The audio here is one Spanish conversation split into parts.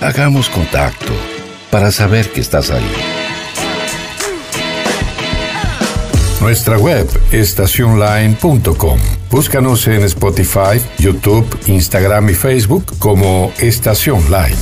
Hagamos contacto para saber que estás ahí. Nuestra web estacionline.com. Búscanos en Spotify, YouTube, Instagram y Facebook como Estación Line.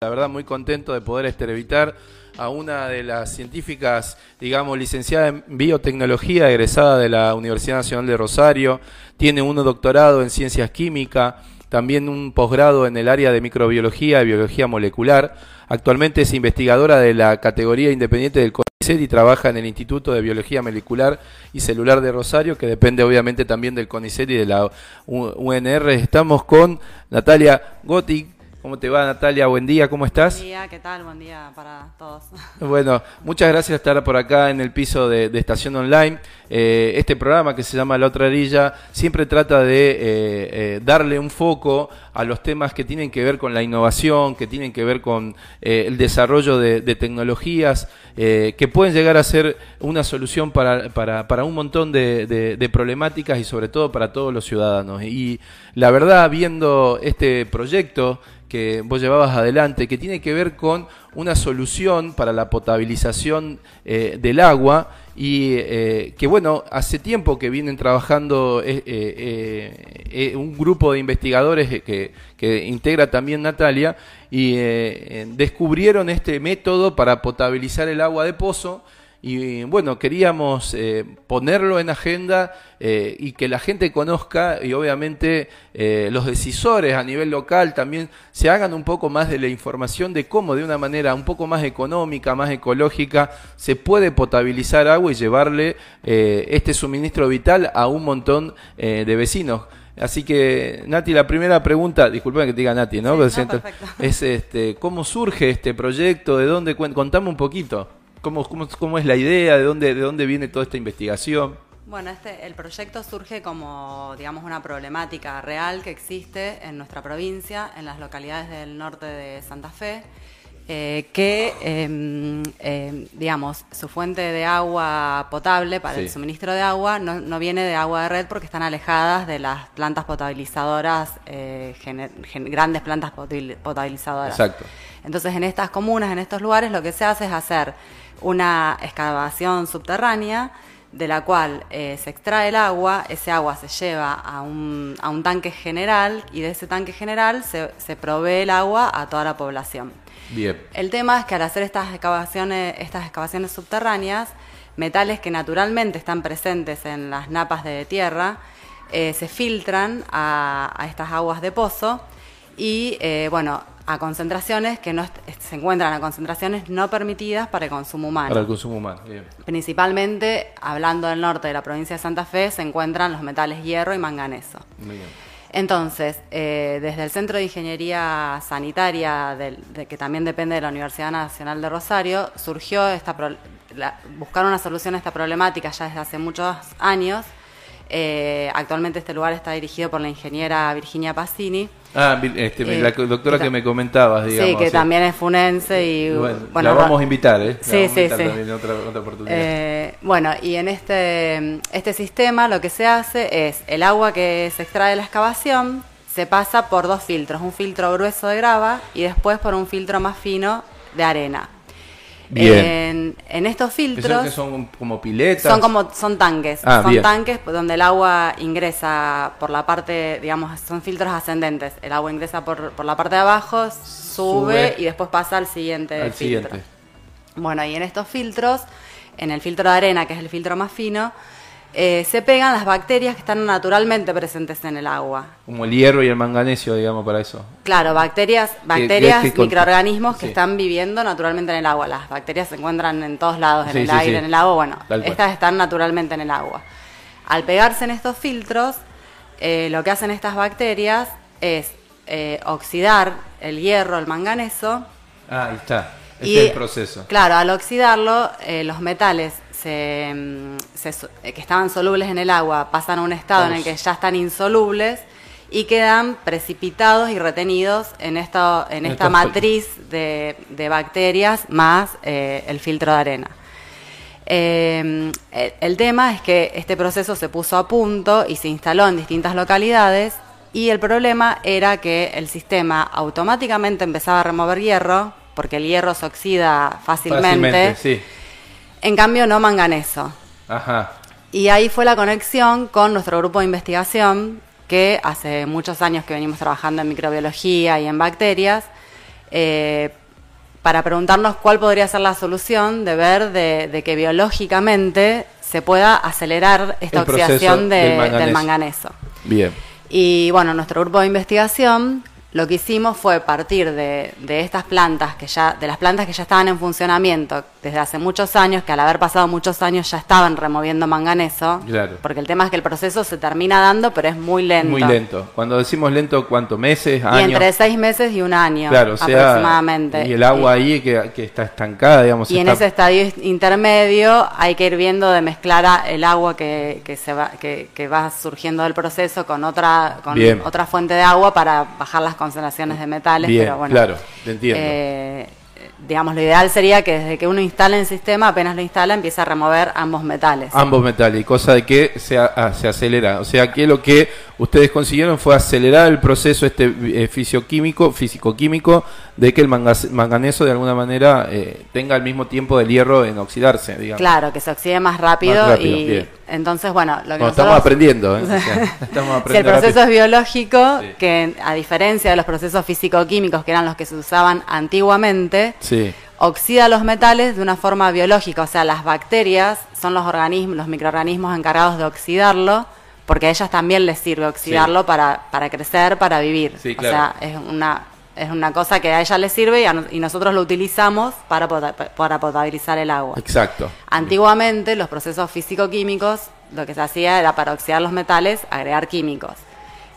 La verdad muy contento de poder entrevistar a una de las científicas, digamos, licenciada en biotecnología, egresada de la Universidad Nacional de Rosario, tiene un doctorado en ciencias químicas, también un posgrado en el área de microbiología y biología molecular. Actualmente es investigadora de la categoría independiente del CONICET y trabaja en el Instituto de Biología Molecular y Celular de Rosario, que depende obviamente también del CONICET y de la UNR. Estamos con Natalia Gotti, ¿Cómo te va Natalia? Buen día, ¿cómo estás? Buen día, ¿qué tal? Buen día para todos. Bueno, muchas gracias por estar por acá en el piso de, Estación Online. Eh, este programa que se llama La Otra Orilla siempre trata de eh, eh, darle un foco a los temas que tienen que ver con la innovación, que tienen que ver con el desarrollo de, tecnologías, que pueden llegar a ser una solución para, para, un montón de, de problemáticas y sobre todo para todos los ciudadanos. Y la verdad, viendo este proyecto, que vos llevabas adelante, que tiene que ver con una solución para la potabilización eh, del agua y eh, que bueno, hace tiempo que vienen trabajando eh, un grupo de investigadores que, que integra también Natalia y descubrieron este método para potabilizar el agua de pozo y bueno, queríamos eh, ponerlo en agenda eh, y que la gente conozca y obviamente eh, los decisores a nivel local también se hagan un poco más de la información de cómo de una manera un poco más económica, más ecológica, se puede potabilizar agua y llevarle este suministro vital a un montón de vecinos. Así que, Nati, la primera pregunta, disculpen que te diga Nati, ¿no? es este, ¿cómo surge este proyecto? ¿De dónde? Contame un poquito. ¿Cómo, cómo, cómo es la idea? ¿De dónde, ¿De dónde viene toda esta investigación? Bueno, este, el proyecto surge como, digamos, una problemática real que existe en nuestra provincia, en las localidades del norte de Santa Fe, eh, que, em, em, digamos, su fuente de agua potable para el suministro de agua no, no, viene de agua de red porque están alejadas de las plantas potabilizadoras, eh, grandes plantas potabilizadoras. Exacto. Entonces, en estas comunas, en estos lugares, lo que se hace es hacer una excavación subterránea de la cual eh, se extrae el agua, ese agua se lleva a un, a un tanque general y de ese tanque general se, se, provee el agua a toda la población. Bien. El tema es que al hacer estas excavaciones, estas excavaciones subterráneas, metales que naturalmente están presentes en las napas de tierra eh, se filtran a, a, estas aguas de pozo y, eh, bueno, a concentraciones que no se encuentran a concentraciones no permitidas para el consumo humano. Para el consumo humano, bien. Principalmente, hablando del norte de la provincia de Santa Fe, se encuentran los metales hierro y manganeso. Muy bien. Entonces, eh, desde el Centro de Ingeniería Sanitaria, de, que también depende de la Universidad Nacional de Rosario, surgió esta buscar una solución a esta problemática ya desde hace muchos años. Eh, actualmente este lugar está dirigido por la ingeniera Virginia Passini Ah, este, eh, la doctora que me comentabas, digamos. Sí, que también es funense y... Bueno, la vamos a invitar, ¿eh? sí, sí, sí. En otra, otra oportunidad. Eh, bueno, y en este, este sistema lo que se hace es el agua que se extrae de la excavación se pasa por dos filtros, un filtro grueso de grava y después por un filtro más fino de arena. En, estos filtros. Que son como piletas? Son como son tanques. Ah, son tanques donde el agua ingresa por la parte, digamos, son filtros ascendentes. El agua ingresa por, por la parte de abajo, sube, y después pasa al siguiente filtro. Bueno, y en estos filtros, en el filtro de arena, que es el filtro más fino, eh, se pegan las bacterias que están naturalmente presentes en el agua. Como el hierro y el manganesio, digamos, para eso. Claro, bacterias, bacterias, microorganismos que están viviendo naturalmente en el agua. Las bacterias se encuentran en todos lados, en el aire, en el agua. Bueno, estas están naturalmente en el agua. Al pegarse en estos filtros, eh, lo que hacen estas bacterias es eh, oxidar el hierro, el manganeso. Ah, ahí está. Este es el proceso. Claro, al oxidarlo, los metales Mm, que estaban solubles en el agua pasan a un estado en el que ya están insolubles y quedan precipitados y retenidos en, esto, en esta matriz de, bacterias más eh, el filtro de arena. Eh, el, el tema es que este proceso se puso a punto y se instaló en distintas localidades y el problema era que el sistema automáticamente empezaba a remover hierro, porque el hierro se oxida fácilmente, Fácilmente, sí. En cambio no manganeso. Ajá. Y ahí fue la conexión con nuestro grupo de investigación, que hace muchos años que venimos trabajando en microbiología y en bacterias, eh, para preguntarnos cuál podría ser la solución de ver de, de que biológicamente se pueda acelerar esta El oxidación de- del manganeso. del manganeso. Bien. Y bueno, nuestro grupo de investigación lo que hicimos fue partir de, de estas plantas que ya, de las plantas que ya estaban en funcionamiento desde hace muchos años, que al haber pasado muchos años ya estaban removiendo manganeso. Claro. Porque el tema es que el proceso se termina dando, pero es muy lento. Muy lento. Cuando decimos lento, ¿cuánto? ¿Meses? Y ¿Años? entre seis meses y un año Claro, o sea, aproximadamente. y el agua ahí que, que está estancada, digamos. Y en ese estadio intermedio hay que ir viendo de mezclar el agua que, que se va, que, que va surgiendo del proceso con otra con Bien. otra fuente de agua para bajar las concentraciones de metales. Bien, pero bueno, claro, te entiendo. eh, digamos, lo ideal sería que desde que uno instale el sistema, apenas lo instala, empiece a remover ambos metales. Ambos metales, y cosa de que se, a- a- se acelera. O sea que lo que ustedes consiguieron fue acelerar el proceso este eh, fisioquímico, físico-químico, de que el manganeso de alguna manera eh, tenga el mismo tiempo del hierro en oxidarse, digamos. Claro, que se oxide más rápido, Más rápido, y bien. Entonces, bueno, lo que nosotros- estamos aprendiendo, ¿eh? O sea, estamos Si el aprendiendo proceso rápido. es biológico, Sí. que a diferencia de los procesos físico-químicos que eran los que se usaban antiguamente, Sí, oxida los metales de una forma biológica, o sea, las bacterias son los organismos, los microorganismos encargados de oxidarlo, porque a ellas también les sirve oxidarlo para, para crecer, para vivir. Sí, O claro. sea, es una es una cosa que a ella les sirve y, a y nosotros lo utilizamos para, pota- para potabilizar el agua. exacto. Antiguamente los procesos físico-químicos lo que se hacía era para oxidar los metales agregar químicos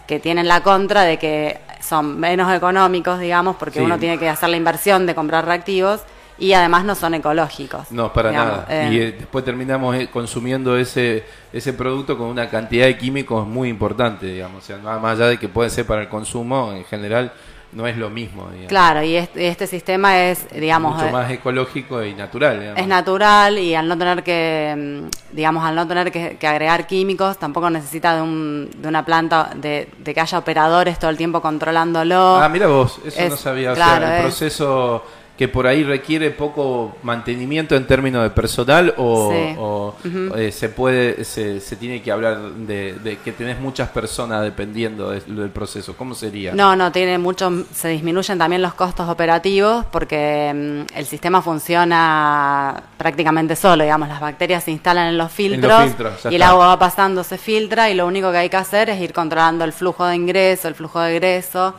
que tienen la contra de que son menos económicos, digamos, porque Sí. uno tiene que hacer la inversión de comprar reactivos y además no son ecológicos. No, para digamos, nada. eh, y eh, después terminamos eh, consumiendo ese ese producto con una cantidad de químicos muy importante, digamos. O sea, más allá de que puede ser para el consumo, en general no es lo mismo, digamos. claro, y este, este sistema es, digamos, Mucho eh, más ecológico y natural, digamos. es natural y al no tener que, mm, digamos, al no tener que, que agregar químicos, tampoco necesita de, un, de una planta, de, de que haya operadores todo el tiempo controlándolo. Ah, mira vos, eso Es- no sabía. O claro, sea, el es- proceso que por ahí requiere poco mantenimiento en términos de personal o, Sí. o, eh, se puede, se, se tiene que hablar de, de que tenés muchas personas dependiendo de- del proceso. ¿Cómo sería? No, no, tiene mucho, se disminuyen también los costos operativos porque mm, el sistema funciona prácticamente solo, digamos, las bacterias se instalan en los filtros, y el agua va pasando, se filtra y lo único que hay que hacer es ir controlando el flujo de ingreso, el flujo de egreso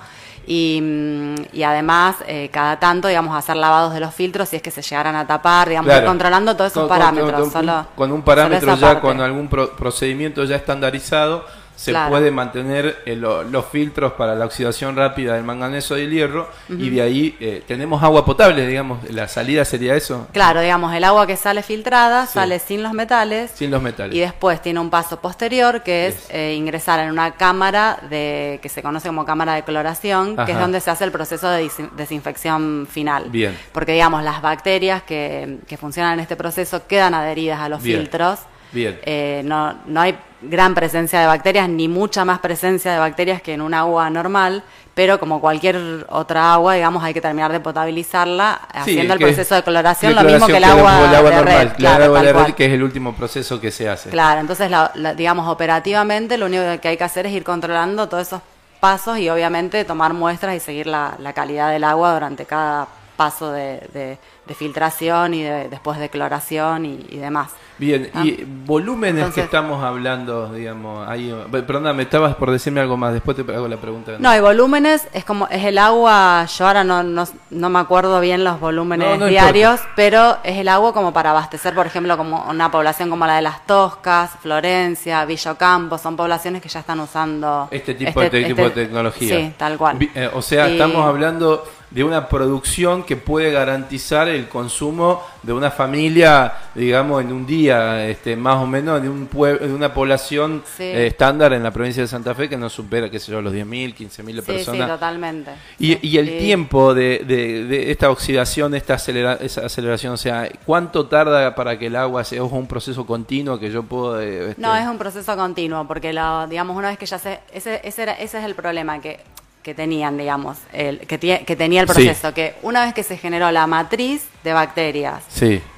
y, mm, y además eh, cada tanto, digamos, hacer lavados de los filtros si es que se llegaran a tapar, digamos, Claro. controlando todos esos Con- parámetros. con- con- solo, con un parámetro ya, parte. con algún pro- procedimiento ya estandarizado, se Claro. puede mantener eh, lo- los filtros para la oxidación rápida del manganeso y del hierro, y de ahí eh, tenemos agua potable, digamos, la salida sería eso, Claro, digamos, el agua que sale filtrada Sí. sale sin los metales. sin los metales. Y después tiene un paso posterior que es Yes. eh, ingresar en una cámara de que se conoce como cámara de cloración, que es donde se hace el proceso de desinfección final. Bien. Porque digamos, las bacterias que, que funcionan en este proceso quedan adheridas a los Bien. filtros. Bien. Eh, no, no hay gran presencia de bacterias, ni mucha más presencia de bacterias que en un agua normal, pero como cualquier otra agua, digamos, hay que terminar de potabilizarla Sí, haciendo el proceso de cloración, de lo mismo que el agua, el agua de normal, red. el claro, agua de red, que es el último proceso que se hace. Claro, entonces, la- la- digamos, operativamente lo único que hay que hacer es ir controlando todos esos pasos y obviamente tomar muestras y seguir la, la calidad del agua durante cada paso de, de- de filtración y de- después de cloración y, y demás. Bien, Ah. y volúmenes que estamos hablando, digamos, ahí, eh, perdona, me estabas por decirme algo más, después te hago la pregunta. No, hay volúmenes, es como, es el agua, yo ahora no, no, no me acuerdo bien los volúmenes No, no diarios, pero es el agua como para abastecer, por ejemplo, como una población como la de Las Toscas, Florencia, Villa Ocampo, son poblaciones que ya están usando Este tipo, de, este- tipo de este- tecnología. Sí, tal cual. Eh, o sea, Y- estamos hablando de una producción que puede garantizar el consumo de una familia, digamos, en un día, este, más o menos, de, un de una población eh, estándar en la provincia de Santa Fe que no supera, qué sé yo, los 10.000, 15.000 sí, personas. Sí, totalmente. Y, el tiempo de, de, esta oxidación, esta esa aceleración, o sea, ¿cuánto tarda para que el agua sea un proceso continuo que yo puedo... Eh, este no, es un proceso continuo, porque, la, digamos, una vez que ya se... Ese, ese, era, ese es el problema, que que tenían, digamos, el, que, que tenía el proceso, que una vez que se generó la matriz de bacterias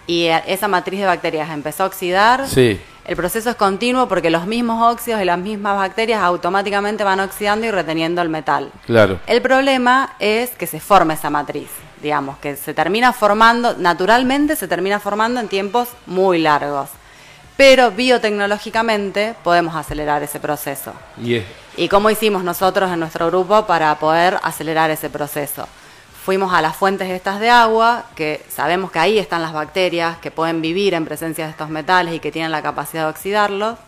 y esa matriz de bacterias empezó a oxidar, el proceso es continuo porque los mismos óxidos y las mismas bacterias automáticamente van oxidando y reteniendo el metal. Claro. El problema es que se forma esa matriz, digamos, que se termina formando, naturalmente se termina formando en tiempos muy largos pero biotecnológicamente podemos acelerar ese proceso. ¿Y cómo hicimos nosotros en nuestro grupo para poder acelerar ese proceso? Fuimos a las fuentes estas de agua, que sabemos que ahí están las bacterias que pueden vivir en presencia de estos metales y que tienen la capacidad de oxidarlos.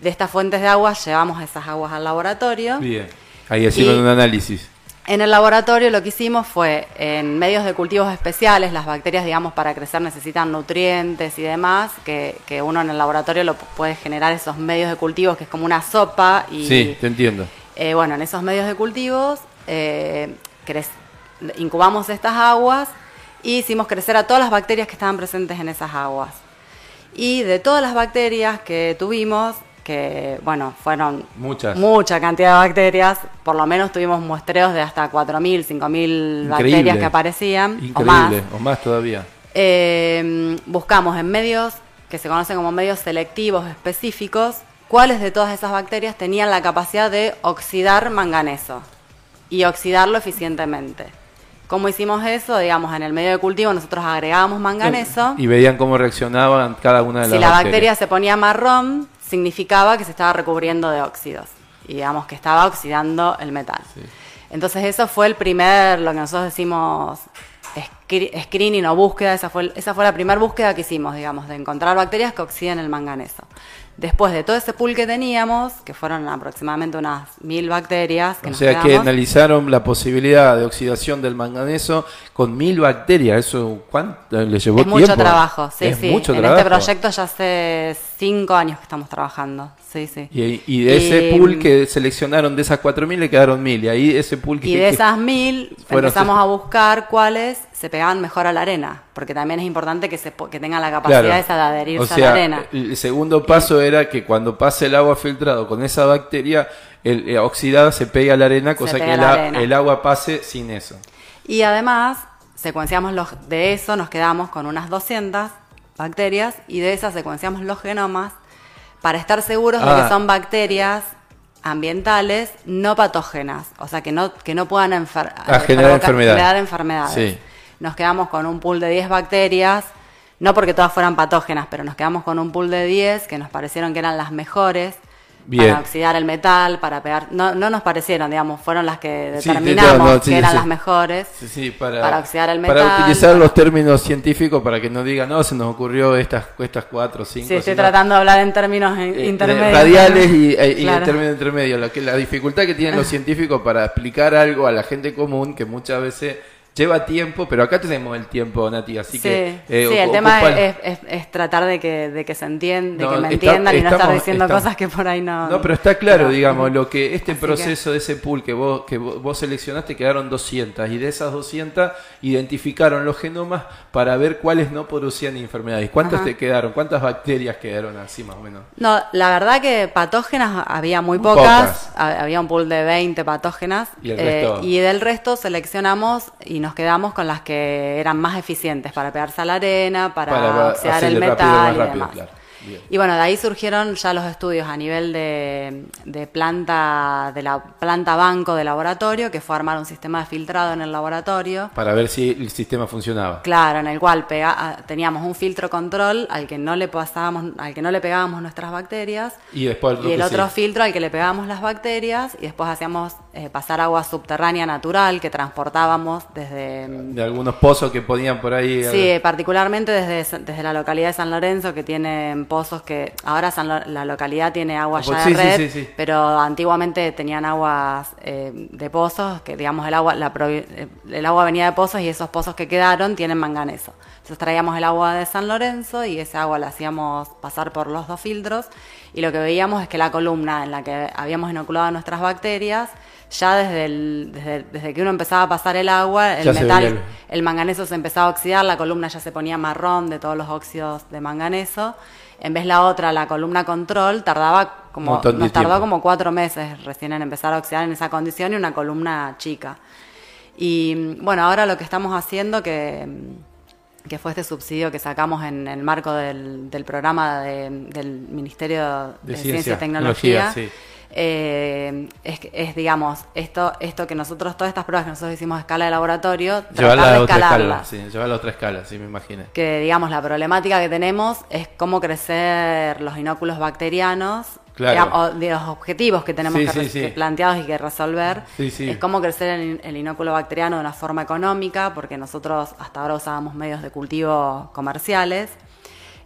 De estas fuentes de agua llevamos esas aguas al laboratorio. Bien, ahí hicieron un análisis. En el laboratorio lo que hicimos fue, en medios de cultivos especiales, las bacterias, digamos, para crecer necesitan nutrientes y demás, que, uno en el laboratorio lo puede generar esos medios de cultivos, que es como una sopa. Y, sí, te entiendo. Eh, bueno, en esos medios de cultivos eh, incubamos estas aguas y hicimos crecer a todas las bacterias que estaban presentes en esas aguas. Y de todas las bacterias que tuvimos, que, bueno, fueron Muchas. mucha cantidad de bacterias, por lo menos tuvimos muestreos de hasta 4.000, 5.000 bacterias que aparecían, o más. o más todavía. Eh, buscamos en medios que se conocen como medios selectivos específicos, cuáles de todas esas bacterias tenían la capacidad de oxidar manganeso y oxidarlo eficientemente. ¿Cómo hicimos eso? Digamos, en el medio de cultivo nosotros agregábamos manganeso. Y veían cómo reaccionaban cada una de las bacterias. Si la bacteria se ponía marrón, significaba que se estaba recubriendo de óxidos y digamos que estaba oxidando el metal. Entonces eso fue el primer, lo que nosotros decimos screening o búsqueda, esa fue, esa fue la primera búsqueda que hicimos, digamos, de encontrar bacterias que oxiden el manganeso. Después de todo ese pool que teníamos, que fueron aproximadamente unas mil bacterias. Que o sea que analizaron la posibilidad de oxidación del manganeso con mil bacterias. ¿Eso cuánto le llevó es Mucho trabajo, sí, sí. Mucho en este proyecto ya hace cinco años que estamos trabajando. Sí, sí. Y, de ese pool que seleccionaron, de esas cuatro mil le quedaron mil. Y ahí ese pool que. Y de esas mil empezamos a buscar cuáles se pegaban mejor a la arena. Porque también es importante que, se, que tengan la capacidad esa de adherirse a la arena. El segundo paso era que cuando pase el agua filtrado con esa bacteria el, eh, oxidada se pegue a la arena, cosa que el agua pase sin eso. Y además, secuenciamos los, de eso, nos quedamos con unas 200 bacterias y de esas secuenciamos los genomas para estar seguros de que ah. son bacterias ambientales no patógenas, o sea, que no, que no puedan generar, enfermedades. Nos quedamos con un pool de 10 bacterias, no porque todas fueran patógenas, pero nos quedamos con un pool de 10 que nos parecieron que eran las mejores para oxidar el metal, para pegar. No, no nos parecieron, digamos, fueron las que determinamos que eran las mejores para, oxidar el metal. Para utilizar los términos científicos para que no digan, no, se nos ocurrió estas, estas cuatro o cinco. Sí, estoy tratando de hablar en términos eh, intermedios. Radiales y, eh, en términos intermedios. La, que, la dificultad que tienen los científicos para explicar algo a la gente común que muchas veces lleva tiempo, pero acá tenemos el tiempo, Nati, así que... Eh, sí, el tema es, tratar de que, de que se entienda, de que me entiendan y no estar diciendo cosas que por ahí no... No, pero está claro, digamos, lo que este proceso de ese pool que vos, que vos seleccionaste quedaron 200 y de esas 200 identificaron los genomas para ver cuáles no producían enfermedades. ¿Cuántas te quedaron? ¿Cuántas bacterias quedaron así más o menos? No, la verdad que patógenas había muy pocas, había un pool de 20 patógenas y, eh, y del resto seleccionamos y nos nos quedamos con las que eran más eficientes para pegarse a la arena, para, oxidar el metal y demás. Y bueno, de ahí surgieron ya los estudios a nivel de, planta, de la planta banco de laboratorio, que fue armar un sistema de filtrado en el laboratorio. Para ver si el sistema funcionaba. Claro, en el cual pega, teníamos un filtro control al que no le pasábamos, al que no le pegábamos nuestras bacterias. Y después y el otro filtro al que le pegábamos las bacterias, y después hacíamos eh, pasar agua subterránea natural que transportábamos desde... De algunos pozos que ponían por ahí. Sí, particularmente desde, desde la localidad de San Lorenzo, que tienen pozos que... Ahora la localidad tiene agua ya de red, pero antiguamente tenían aguas eh, de pozos, que digamos el agua, la, el agua venía de pozos y esos pozos que quedaron tienen manganeso. Entonces traíamos el agua de San Lorenzo y esa agua la hacíamos pasar por los dos filtros y lo que veíamos es que la columna en la que habíamos inoculado nuestras bacterias, ya desde, desde, que uno empezaba a pasar el agua, el metal, el... manganeso se empezaba a oxidar, la columna ya se ponía marrón de todos los óxidos de manganeso. En vez la otra, la columna control, tardaba como, nos tardó como cuatro meses recién en empezar a oxidar en esa condición y una columna chica. Y bueno, ahora lo que estamos haciendo que que fue este subsidio que sacamos en el marco del, programa del Ministerio de, Ciencia, y Tecnología. Eh, es, digamos, esto, esto que nosotros, todas estas pruebas que nosotros hicimos a escala de laboratorio, tratar de escalarla. Sí, llevarla a otra escala, sí, me imagino. Que, digamos, la problemática que tenemos es cómo crecer los inóculos bacterianos o de los objetivos que tenemos que, planteados y que resolver, es cómo crecer el, inóculo bacteriano de una forma económica, porque nosotros hasta ahora usábamos medios de cultivo comerciales.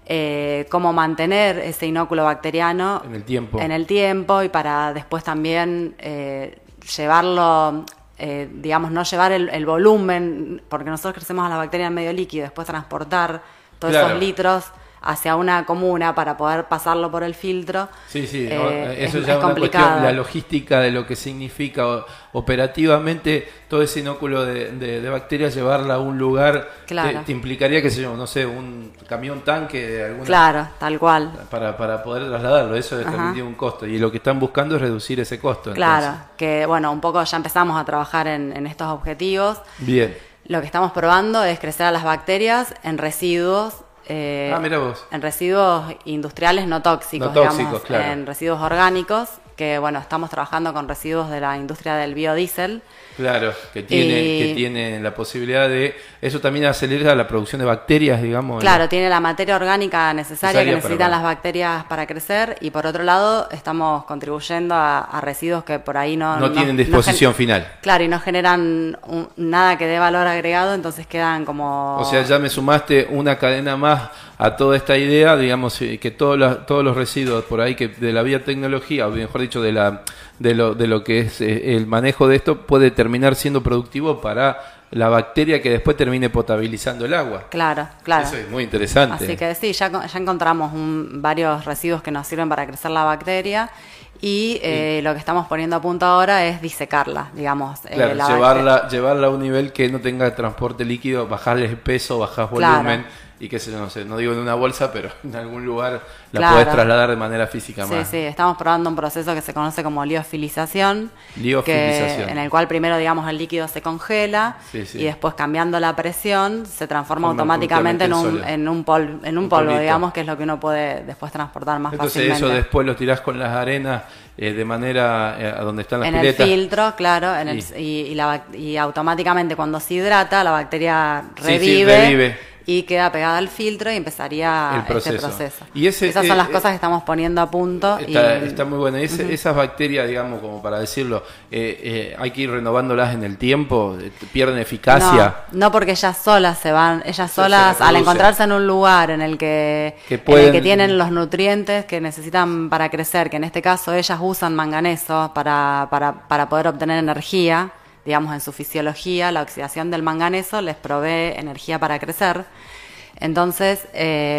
Eh, cómo mantener ese inóculo bacteriano en el tiempo, en el tiempo y para después también eh, llevarlo, eh, digamos, no llevar el, volumen, porque nosotros crecemos a la bacteria en medio líquido, después transportar todos esos litros hacia una comuna para poder pasarlo por el filtro. Sí, sí, eh, eso es, ya una cuestión, la logística de lo que significa operativamente todo ese inóculo de, bacterias, llevarla a un lugar, te, implicaría, que se yo, no sé, un camión tanque de alguna... Claro, tal cual. Para, para poder trasladarlo, eso también tiene un costo, y lo que están buscando es reducir ese costo. Claro, que bueno, un poco ya empezamos a trabajar en, en estos objetivos. Bien. Lo que estamos probando es crecer a las bacterias en residuos eh, ah, en residuos industriales no tóxicos, digamos, en residuos orgánicos, que bueno, estamos trabajando con residuos de la industria del biodiesel. Claro, que tiene, que tiene la posibilidad de... Eso también acelera la producción de bacterias, digamos. Claro, tiene la materia orgánica necesaria, que necesitan las bacterias para crecer y por otro lado estamos contribuyendo a, residuos que por ahí no... No, tienen disposición final. Claro, y no generan nada que dé valor agregado, entonces quedan como... O sea, ya me sumaste una cadena más a toda esta idea, digamos, eh, que todos los, todos los residuos por ahí que de la biotecnología, o mejor dicho, de, la, de, lo, de lo que es eh, el manejo de esto, puede terminar siendo productivo para la bacteria que después termine potabilizando el agua. Claro, claro. Eso es muy interesante. Así que sí, ya, ya encontramos varios residuos que nos sirven para crecer la bacteria y eh, lo que estamos poniendo a punto ahora es disecarla, digamos. Claro, llevarla, llevarla a un nivel que no tenga transporte líquido, bajarle el peso, bajar volumen y qué sé yo, no sé, no digo en una bolsa, pero en algún lugar la puedes trasladar de manera física sí, Sí, estamos probando un proceso que se conoce como liofilización, liofilización. en el cual primero, digamos, el líquido se congela y después cambiando la presión se transforma automáticamente en un, en un, en un, polvo, digamos, que es lo que uno puede después transportar más fácilmente. Entonces eso después lo tirás con las arenas eh, de manera eh, a donde están las en el filtro, claro, en el, y, y, automáticamente cuando se hidrata la bacteria revive y queda pegada al filtro y empezaría el este proceso. Y Esas son las eh, cosas que estamos poniendo a punto. Está, está muy bueno. Esas bacterias, digamos, como para decirlo, eh, eh, hay que ir renovándolas en el tiempo, pierden eficacia. No, porque ellas solas se van, ellas solas, al encontrarse en un lugar en el que, que, tienen los nutrientes que necesitan para crecer, que en este caso ellas usan manganeso para, para, para poder obtener energía digamos, en su fisiología, la oxidación del manganeso les provee energía para crecer. Entonces eh,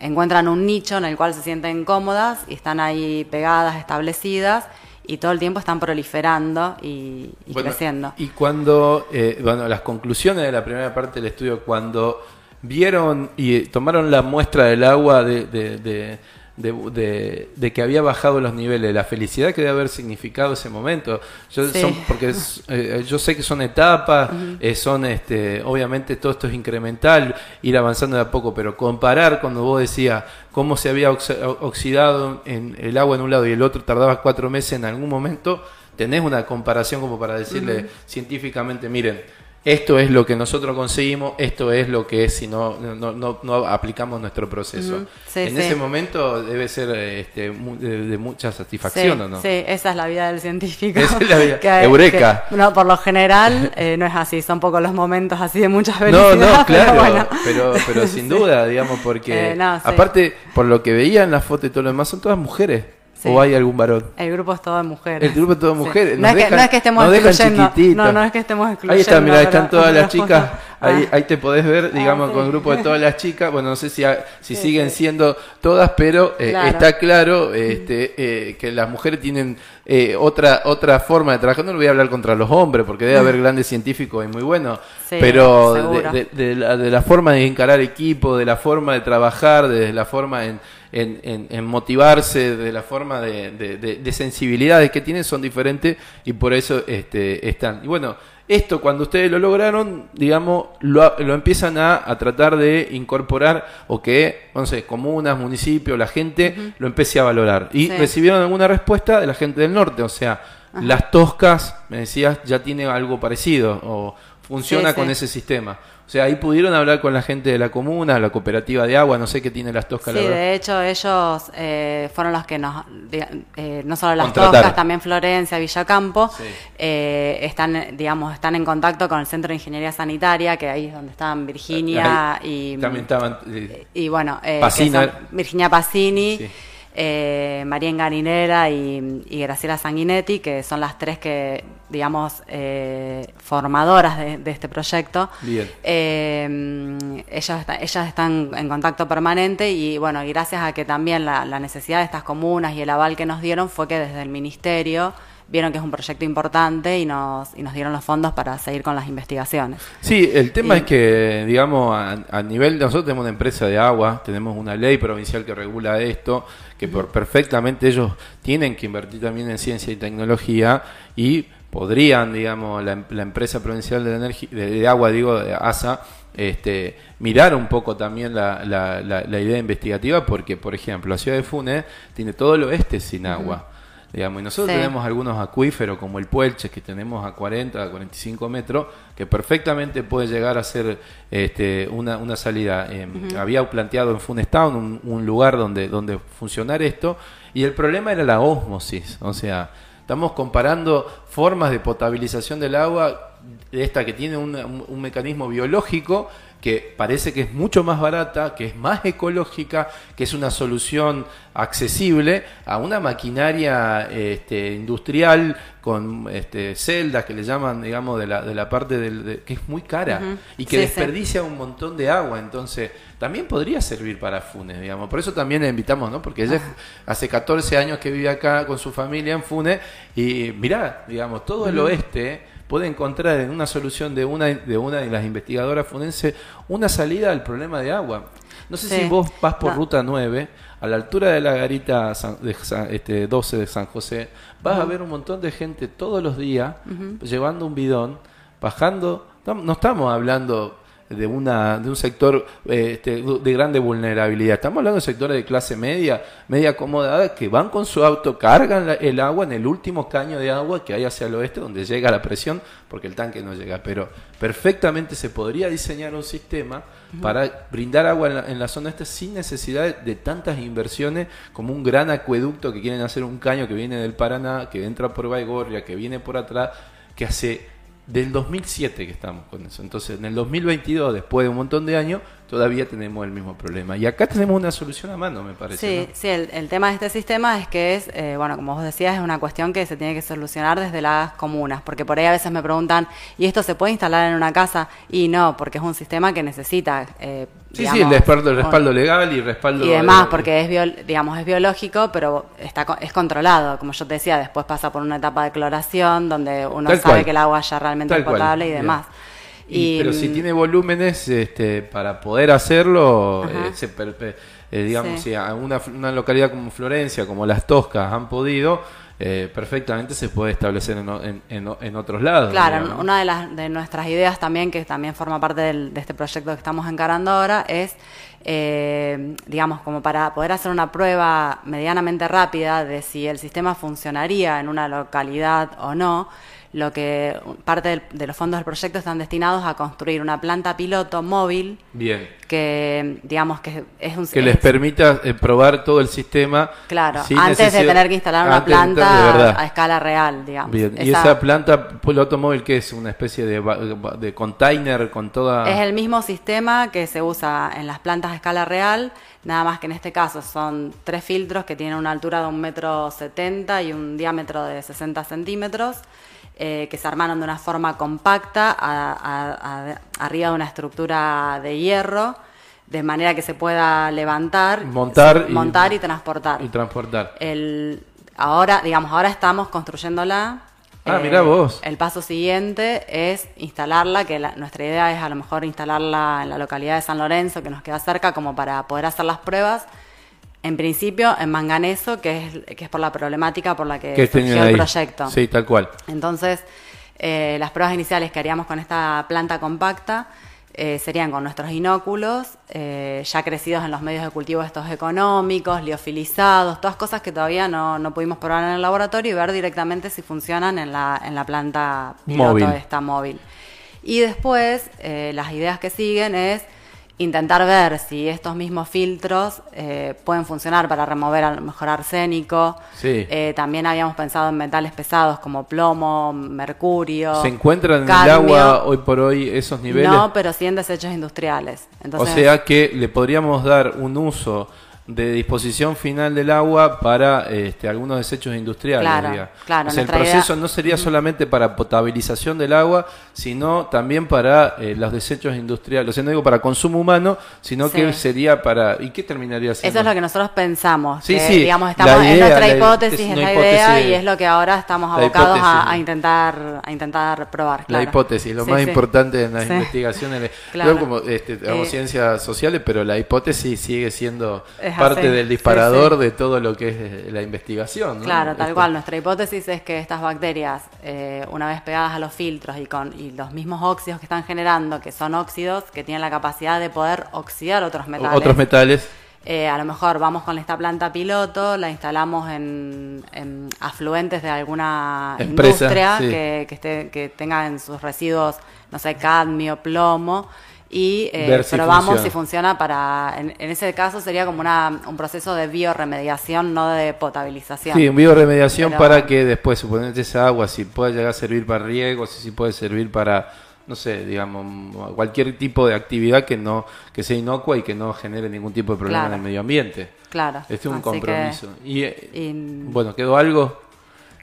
encuentran un nicho en el cual se sienten cómodas y están ahí pegadas, establecidas y todo el tiempo están proliferando y, creciendo. Y cuando, eh, bueno, las conclusiones de la primera parte del estudio, cuando vieron y tomaron la muestra del agua de de, que había bajado los niveles, la felicidad que debe haber significado ese momento. Yo, porque eh, yo sé que son etapas, eh, son este, obviamente todo esto es incremental, ir avanzando de a poco, pero comparar cuando vos decías cómo se había oxidado en el agua en un lado y el otro tardaba cuatro meses en algún momento, tenés una comparación como para decirle científicamente, miren, esto es lo que nosotros conseguimos, esto es lo que es si no, no, no, aplicamos nuestro proceso. en ese momento debe ser este, de, mucha satisfacción, ¿o no? Sí, esa es la vida del científico. Esa es la vida. Eureka. no, por lo general eh, no es así, son pocos los momentos así de mucha felicidad. No, no, claro, pero, pero, sin duda, digamos, porque eh, aparte, por lo que veía en la foto y todo lo demás, son todas mujeres. ¿O hay algún varón? El grupo es todo de mujeres. El grupo es todo de mujeres. No, es que, no, es que, estemos excluyendo. No, no es que estemos excluyendo. Ahí está, mira, están todas las chicas. Ahí, ah. ahí te podés ver, digamos, ah, con el grupo de todas las chicas. Bueno, no sé si, si siguen siendo todas, pero eh, está claro este, eh, que las mujeres tienen eh, otra otra forma de trabajar. No lo voy a hablar contra los hombres, porque debe haber grandes científicos y muy buenos. pero de, la, de la forma de encarar equipo, de la forma de trabajar, de la forma en en, en, motivarse, de la forma de, de, sensibilidades que tienen son diferentes y por eso este, están. Y bueno, esto cuando ustedes lo lograron, digamos, lo, lo empiezan a, a, tratar de incorporar o que, no sé, comunas, municipios, la gente lo empiece a valorar. Y recibieron alguna respuesta de la gente del norte, o sea, las toscas, me decías, ya tiene algo parecido o funciona con ese sistema. O sea, ahí pudieron hablar con la gente de la comuna, la cooperativa de agua, no sé qué tiene las toscas. Sí, de hecho ellos eh, fueron los que nos, eh, no solo las toscas, también Florencia, Villacampo, eh, están, digamos, están en contacto con el Centro de Ingeniería Sanitaria, que ahí es donde están Virginia y... También estaban... y bueno, Virginia Pacini. Eh, María Engarinera y, y, Graciela Sanguinetti, que son las tres que, digamos, eh, formadoras de, este proyecto. Eh, ellas, ellas están en contacto permanente y, bueno, gracias a que también la, la necesidad de estas comunas y el aval que nos dieron fue que desde el Ministerio vieron que es un proyecto importante y nos, y nos dieron los fondos para seguir con las investigaciones. Sí, el tema es que, digamos, a, nivel de nosotros tenemos una empresa de agua, tenemos una ley provincial que regula esto, que por, perfectamente ellos tienen que invertir también en ciencia y tecnología y podrían, digamos, la, empresa provincial de, energía, de, agua, digo, de ASA, este, mirar un poco también la, la, la, idea investigativa, porque, por ejemplo, la ciudad de Funes tiene todo el oeste sin agua. Digamos, y nosotros tenemos algunos acuíferos como el Puelche, que tenemos a 40, a 45 metros, que perfectamente puede llegar a ser este, una, una salida. Había planteado en Funestown un, un lugar donde, donde funcionar esto, y el problema era la ósmosis, o sea, estamos comparando formas de potabilización del agua, esta que tiene un, un mecanismo biológico, que parece que es mucho más barata, que es más ecológica, que es una solución accesible a una maquinaria este, industrial con este, celdas que le llaman, digamos, de la, de la parte del, que es muy cara y que desperdicia un montón de agua. Entonces, también podría servir para Funes, digamos. Por eso también le invitamos, ¿no? Porque ella hace 14 años que vive acá con su familia en Funes y mirá, digamos, todo el oeste puede encontrar en una solución de una de, una de las investigadoras forenses una salida al problema de agua. No sé si vos vas por ruta 9, a la altura de la garita de este, 12 de San José, vas a ver un montón de gente todos los días llevando un bidón, bajando. No estamos hablando de, una, de un sector este, de grande vulnerabilidad. Estamos hablando de sectores de clase media, media acomodada, que van con su auto, cargan el agua en el último caño de agua que hay hacia el oeste, donde llega la presión, porque el tanque no llega. Pero perfectamente se podría diseñar un sistema para brindar agua en la, zona este sin necesidad de, tantas inversiones como un gran acueducto que quieren hacer un caño que viene del Paraná, que entra por Baigorria, que viene por atrás, que hace del 2007 que estamos con eso. Entonces, en el 2022, después de un montón de años, todavía tenemos el mismo problema. Y acá tenemos una solución a mano, me parece. Sí, sí, el, tema de este sistema es que es, eh, bueno, como vos decías, es una cuestión que se tiene que solucionar desde las comunas, porque por ahí a veces me preguntan, ¿y esto se puede instalar en una casa? Y no, porque es un sistema que necesita... Eh, sí, sí, el respaldo, el respaldo legal y respaldo... Y demás, porque es, digamos, es biológico, pero está es controlado. Como yo te decía, después pasa por una etapa de cloración, donde uno sabe que el agua ya realmente es potable y demás pero si tiene volúmenes este, para poder hacerlo, eh, eh, digamos, si a una, una, localidad como Florencia, como Las Toscas, han podido, eh, perfectamente se puede establecer en, en, otros lados. Claro, una de, las, de nuestras ideas también, que también forma parte de este proyecto que estamos encarando ahora, es, digamos, como para poder hacer una prueba medianamente rápida de si el sistema funcionaría en una localidad o no lo que parte del- de los fondos del proyecto están destinados a construir una planta piloto móvil Bien. que digamos que es un Que les es- permita eh, probar todo el sistema. claro antes de tener que instalar una planta a escala real digamos Bien. Y Esa- planta piloto móvil que es una especie de, de container con toda. Es el mismo sistema que se usa en las plantas a escala real, nada más que en este caso son tres filtros que tienen una altura de un metro setenta y un diámetro de 60 centímetros, eh, que se armaron de una forma compacta a- a- a- arriba de una estructura de hierro, de manera que se pueda levantar, Montar y- montar y transportar. y transportar. El, ahora, digamos, ahora estamos construyéndola. Ah, mirá vos. El paso siguiente es instalarla, que la- nuestra idea es a lo mejor instalarla en la localidad de San Lorenzo, que nos queda cerca, como para poder hacer las pruebas. En principio, en Manganeso, que es, que es por la problemática por la que, que surgió el proyecto. Sí, tal cual. Entonces, eh, las pruebas iniciales que haríamos con esta planta compacta eh, serían con nuestros inóculos, eh, ya crecidos en los medios de cultivo estos económicos, liofilizados, todas cosas que todavía no, no pudimos probar en el laboratorio y ver directamente si funcionan en la, en la planta piloto Móvil. esta móvil. Y después, las ideas que siguen es intentar ver si estos mismos filtros eh, pueden funcionar para remover a lo mejor arsénico. Sí. Eh, también habíamos pensado en metales pesados como plomo, mercurio. ¿Se encuentran en el agua hoy por hoy esos niveles? No, pero sí en desechos industriales. Entonces, o sea que le podríamos dar un uso de disposición final del agua para este, algunos desechos industriales. Claro, claro, O sea, el idea- proceso no sería solamente para potabilización del agua, sino también para eh, los desechos industriales. O sea, no digo para consumo humano, sino Sí. que sería para... ¿Y qué terminaría siendo? Eso es lo que nosotros pensamos. Sí, que, sí, Digamos, estamos, idea, es nuestra hipótesis, es es la idea de- y es lo que ahora estamos abocados a, intentar a intentar probar. La hipótesis, lo Sí, más importante en las investigaciones. Claro. Yo como este, Eh, ciencias sociales, pero la hipótesis sigue siendo Es parte del disparador sí. de todo lo que es eh, la investigación. ¿no? Claro, tal Esto- cual. Nuestra hipótesis es que estas bacterias, eh, una vez pegadas a los filtros y con y los mismos óxidos que están generando, que son óxidos que tienen la capacidad de poder oxidar otros metales. Otros metales. Eh, a lo mejor vamos con esta planta piloto, la instalamos en, en afluentes de alguna Empresa, industria que, que, esté, que tenga en sus residuos, no sé, cadmio, plomo, y eh, Ver si probamos funciona. si funciona para, en, en ese caso sería como una, un proceso de bioremediación, no de potabilización. Sí, un bioremediación Pero- para que después, suponete esa agua, si puede llegar a servir para riego, si, si puede servir para, no sé, digamos, cualquier tipo de actividad que no que sea inocua y que no genere ningún tipo de problema Claro. en el medio ambiente. Claro. Este es un Así compromiso. que- Y, eh, y- bueno, ¿quedó algo?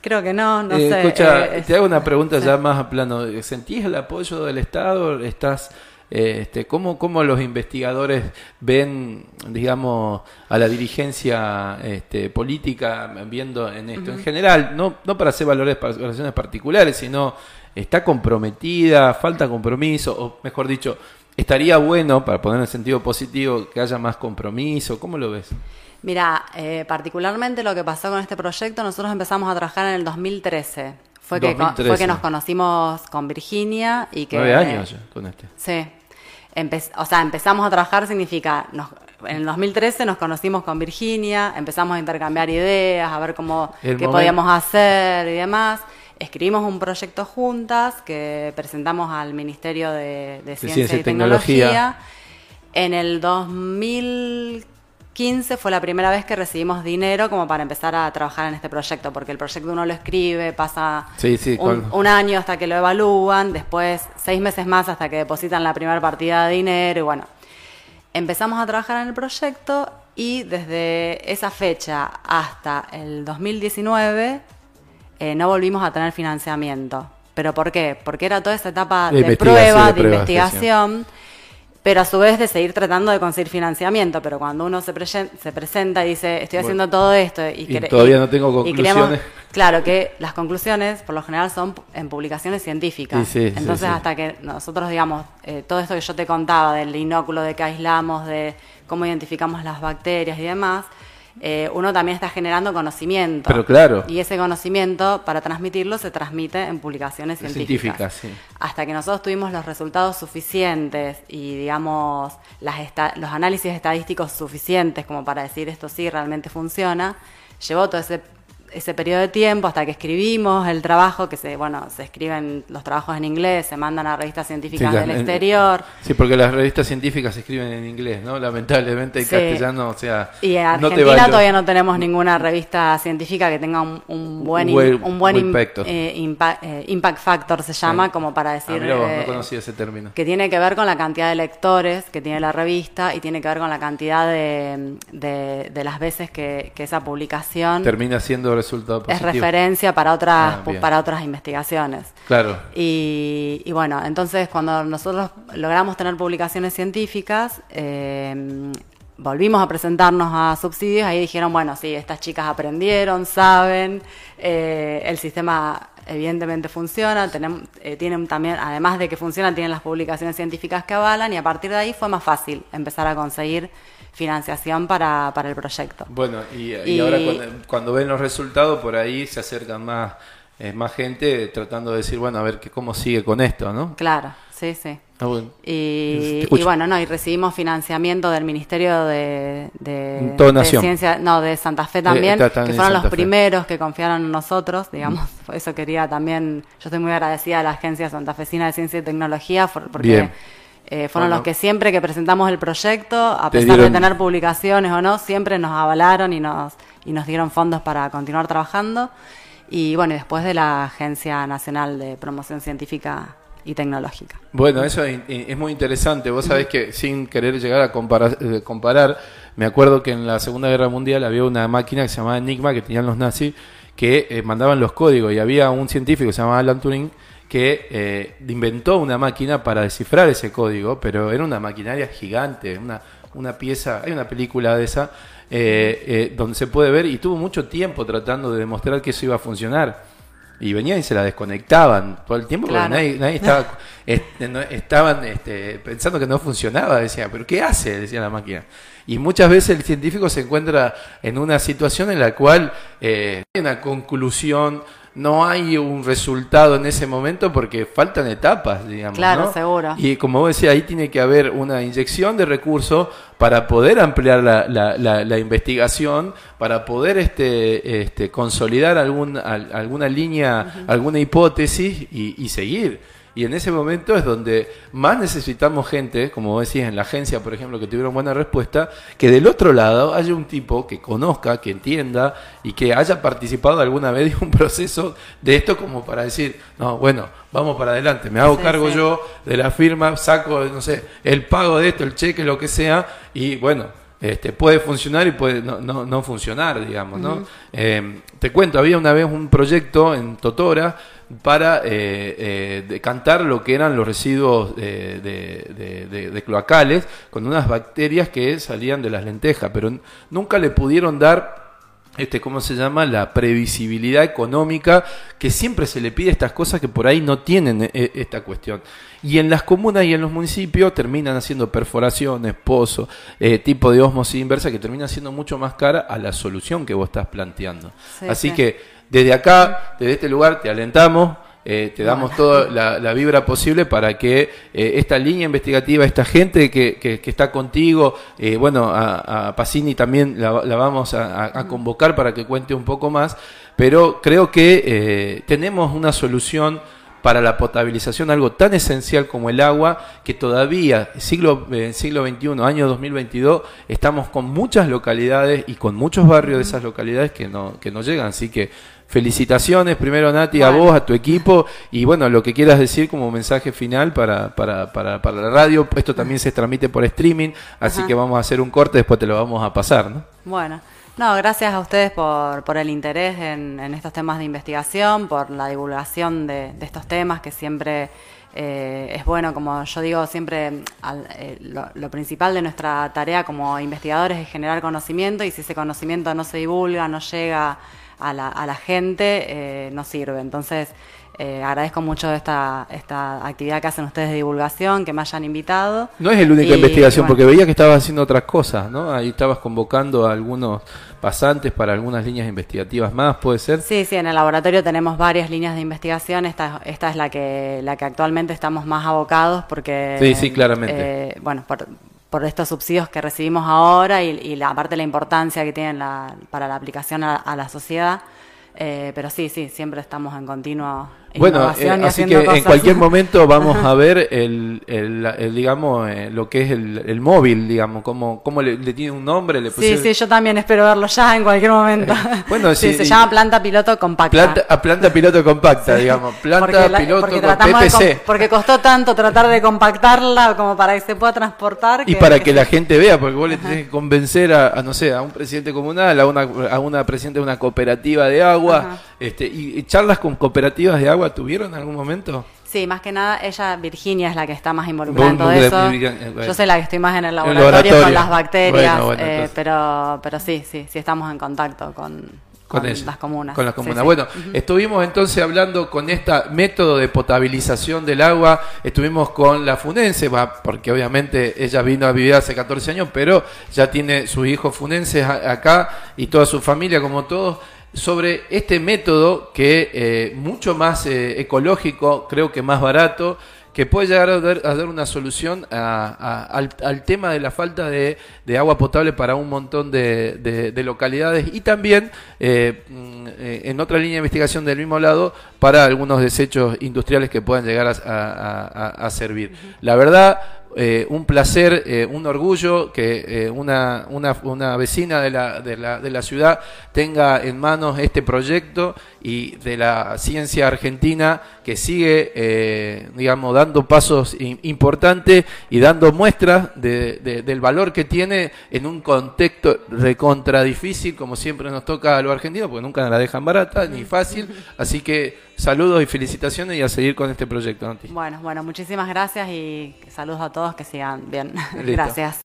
creo que no, no Eh, sé. escucha, eh, te hago una pregunta sí. ya más a plano. ¿Sentís el apoyo del Estado? ¿Estás, este, ¿cómo, ¿Cómo los investigadores ven, digamos, a la dirigencia este, política viendo en esto? En general, no, no para hacer valores, valoraciones particulares, sino está comprometida, falta compromiso, o mejor dicho, estaría bueno, para poner en sentido positivo, que haya más compromiso. ¿Cómo lo ves? Mira, eh, particularmente lo que pasó con este proyecto, nosotros empezamos a trabajar en el 2013. Fue, Que, 2013. fue que nos conocimos con Virginia y que... Nueve años ya con este. Sí. Empe- o sea, empezamos a trabajar significa, nos- en el 2013 nos conocimos con Virginia, empezamos a intercambiar ideas, a ver cómo, El qué podíamos hacer y demás. Escribimos un proyecto juntas que presentamos al Ministerio de, de Ciencia, y Tecnología. En el 2015 fue la primera vez que recibimos dinero como para empezar a trabajar en este proyecto, porque el proyecto uno lo escribe, pasa Sí, sí, un, año hasta que lo evalúan, después seis meses más hasta que depositan la primera partida de dinero y bueno. Empezamos a trabajar en el proyecto y desde esa fecha hasta el 2019 eh, no volvimos a tener financiamiento. ¿Pero por qué? Porque era toda esa etapa De de, prueba, de de, prueba, investigación, pero a su vez de seguir tratando de conseguir financiamiento. Pero cuando uno se, presen- se presenta y dice, estoy Bueno. haciendo todo esto y, Y todavía no tengo conclusiones. claro que las conclusiones por lo general son en publicaciones científicas. Sí, sí, sí, Entonces sí. hasta que nosotros, digamos, eh, todo esto que yo te contaba del inóculo de que aislamos, de cómo identificamos las bacterias y demás, eh, uno también está generando conocimiento. Pero claro. Y ese conocimiento, para transmitirlo, se transmite en publicaciones científicas. Científicas, sí. Hasta que nosotros tuvimos los resultados suficientes y, digamos, las los análisis estadísticos suficientes como para decir esto sí realmente funciona, llevó todo ese ese periodo de tiempo hasta que escribimos el trabajo, que se, bueno, se escriben los trabajos en inglés, se mandan a revistas científicas del exterior. Sí, porque las revistas científicas se escriben en inglés, ¿no? Lamentablemente en castellano, o sea... Y en Argentina todavía no tenemos ninguna revista científica que tenga un, buen, un buen impacto. Eh, eh, impact factor se llama, como para decir... Ah, no eh, conocía ese término. Que tiene que ver con la cantidad de lectores que tiene la revista y tiene que ver con la cantidad de, de, las veces que, que esa publicación... Termina siendo resultado Es referencia para otras, ah, para otras investigaciones. Claro. Y, bueno, entonces cuando nosotros logramos tener publicaciones científicas, eh, volvimos a presentarnos a subsidios, ahí dijeron, bueno, sí, estas chicas aprendieron, saben, eh, el sistema evidentemente funciona, tenemos, eh, tienen también, además de que funciona, tienen las publicaciones científicas que avalan y a partir de ahí fue más fácil empezar a conseguir financiación para, para el proyecto. Bueno, y, ahora cuando, ven los resultados, por ahí se acercan más, eh, más gente tratando de decir, bueno, a ver que, cómo sigue con esto, ¿no? Claro, sí, sí. Ah, y, bueno, no, y recibimos financiamiento del Ministerio de, de, Ciencia, no, de Santa Fe también, que fueron los primeros que confiaron en nosotros, digamos, mm. eso quería también, yo estoy muy agradecida a la Agencia Santafesina de Ciencia y Tecnología, porque... Eh, fueron los que siempre que presentamos el proyecto, a pesar de tener publicaciones o no, siempre nos avalaron y nos, y nos dieron fondos para continuar trabajando. Y bueno, después de la Agencia Nacional de Promoción Científica y Tecnológica. Bueno, eso es, muy interesante. Vos sabés que sin querer llegar a comparar, eh, comparar, me acuerdo que en la Segunda Guerra Mundial había una máquina que se llamaba Enigma que tenían los nazis que eh, mandaban los códigos y había un científico que se llamaba Alan Turing que eh, inventó una máquina para descifrar ese código, pero era una maquinaria gigante, una, una pieza, hay una película de esa, eh, eh, donde se puede ver y tuvo mucho tiempo tratando de demostrar que eso iba a funcionar. Y venían y se la desconectaban todo el tiempo porque nadie, estaba, estaban este, pensando que no funcionaba. Decía, ¿pero qué hace? Decía la máquina. Y muchas veces el científico se encuentra en una situación en la cual hay una conclusión no hay un resultado en ese momento porque faltan etapas, digamos. Claro, seguro. Y como vos decías, ahí tiene que haber una inyección de recursos para poder ampliar la, la, la, investigación, para poder este, este, consolidar algún, alguna línea, alguna hipótesis y, y seguir. Y en ese momento es donde más necesitamos gente, como decís en la agencia, por ejemplo, que tuvieron buena respuesta, que del otro lado haya un tipo que conozca, que entienda y que haya participado alguna vez de un proceso de esto como para decir, no, bueno, vamos para adelante, me hago cargo yo de la firma, saco, no sé, el pago de esto, el cheque, lo que sea, y bueno, este, puede funcionar y puede no, no, funcionar, digamos, ¿no? Eh, te cuento, había una vez un proyecto en Totora para eh, eh, decantar lo que eran los residuos de, de, cloacales con unas bacterias que salían de las lentejas, pero nunca le pudieron dar este, ¿cómo se llama? La previsibilidad económica que siempre se le pide a estas cosas que por ahí no tienen eh, esta cuestión. Y en las comunas y en los municipios terminan haciendo perforaciones, pozos, tipo de osmosis inversa que termina siendo mucho más cara a la solución que vos estás planteando. Así que desde acá, desde este lugar, te alentamos, eh, te damos toda la, vibra posible para que eh, esta línea investigativa, esta gente que, que, está contigo, eh, bueno, a, a, Pacini también la, vamos a, convocar para que cuente un poco más, pero creo que tenemos una solución para la potabilización, algo tan esencial como el agua, que todavía, siglo, siglo XXI, año 2022, estamos con muchas localidades y con muchos barrios de esas localidades que no, que no llegan. Así que felicitaciones primero Nati a vos, a tu equipo y bueno, lo que quieras decir como mensaje final para, para, para, para la radio, esto también se transmite por streaming, así que vamos a hacer un corte, después te lo vamos a pasar, ¿no? Bueno. No, gracias a ustedes por, el interés en, estos temas de investigación, por la divulgación de, estos temas que siempre eh, es bueno, como yo digo, siempre eh, lo, lo, principal de nuestra tarea como investigadores es generar conocimiento y si ese conocimiento no se divulga, no llega a la, a la gente, eh, no sirve. Entonces, eh, agradezco mucho esta, esta actividad que hacen ustedes de divulgación, que me hayan invitado. No es el única investigación, porque veía que estabas haciendo otras cosas, ¿no? Ahí estabas convocando a algunos pasantes para algunas líneas investigativas más, ¿puede ser? Sí, sí, en el laboratorio tenemos varias líneas de investigación. Esta, esta es la que, la que actualmente estamos más abocados porque... Sí, sí, claramente. Eh, bueno, por, por estos subsidios que recibimos ahora y, la, aparte la importancia que tienen para la aplicación a, la sociedad. Eh, pero sí, sí, siempre estamos en continuo bueno, eh, así que en cualquier momento vamos a ver el, el, digamos, eh, lo que es el, el, móvil, digamos, cómo, cómo le, tiene un nombre. Le sí, sí, yo también espero verlo ya en cualquier momento. bueno, sí, se llama planta piloto compacta. Planta, a planta piloto compacta, digamos, planta piloto porque PPC. porque costó tanto tratar de compactarla como para que se pueda transportar. y para que, la gente vea, porque vos le tenés que convencer a, no sé, a un presidente comunal, a una, a una presidenta de una cooperativa de agua, este, y charlas con cooperativas de agua tuvieron en algún momento? Sí, más que nada, ella, Virginia, es la que está más involucrada en todo eso. Yo soy la que estoy más en el laboratorio, con las bacterias, eh, pero, pero sí, sí, sí estamos en contacto con, con, las comunas. Con las comunas. Bueno, estuvimos entonces hablando con este método de potabilización del agua, estuvimos con la Funense, porque obviamente ella vino a vivir hace 14 años, pero ya tiene sus hijos funenses acá y toda su familia, como todos sobre este método que eh, mucho más eh, ecológico, creo que más barato, que puede llegar a dar, una solución al, tema de la falta de, agua potable para un montón de, localidades y también eh, mm, en otra línea de investigación del mismo lado para algunos desechos industriales que puedan llegar a servir. La verdad, eh, un placer, eh, un orgullo que eh, una, una, una, vecina de la, de, la, de la ciudad tenga en manos este proyecto y de la ciencia argentina que sigue, digamos, dando pasos importantes y dando muestras de, del valor que tiene en un contexto recontra difícil, como siempre nos toca a los argentinos, porque nunca la dejan barata ni fácil. Así que saludos y felicitaciones y a seguir con este proyecto, Bueno, bueno, muchísimas gracias y saludos a todos que sigan bien. Gracias.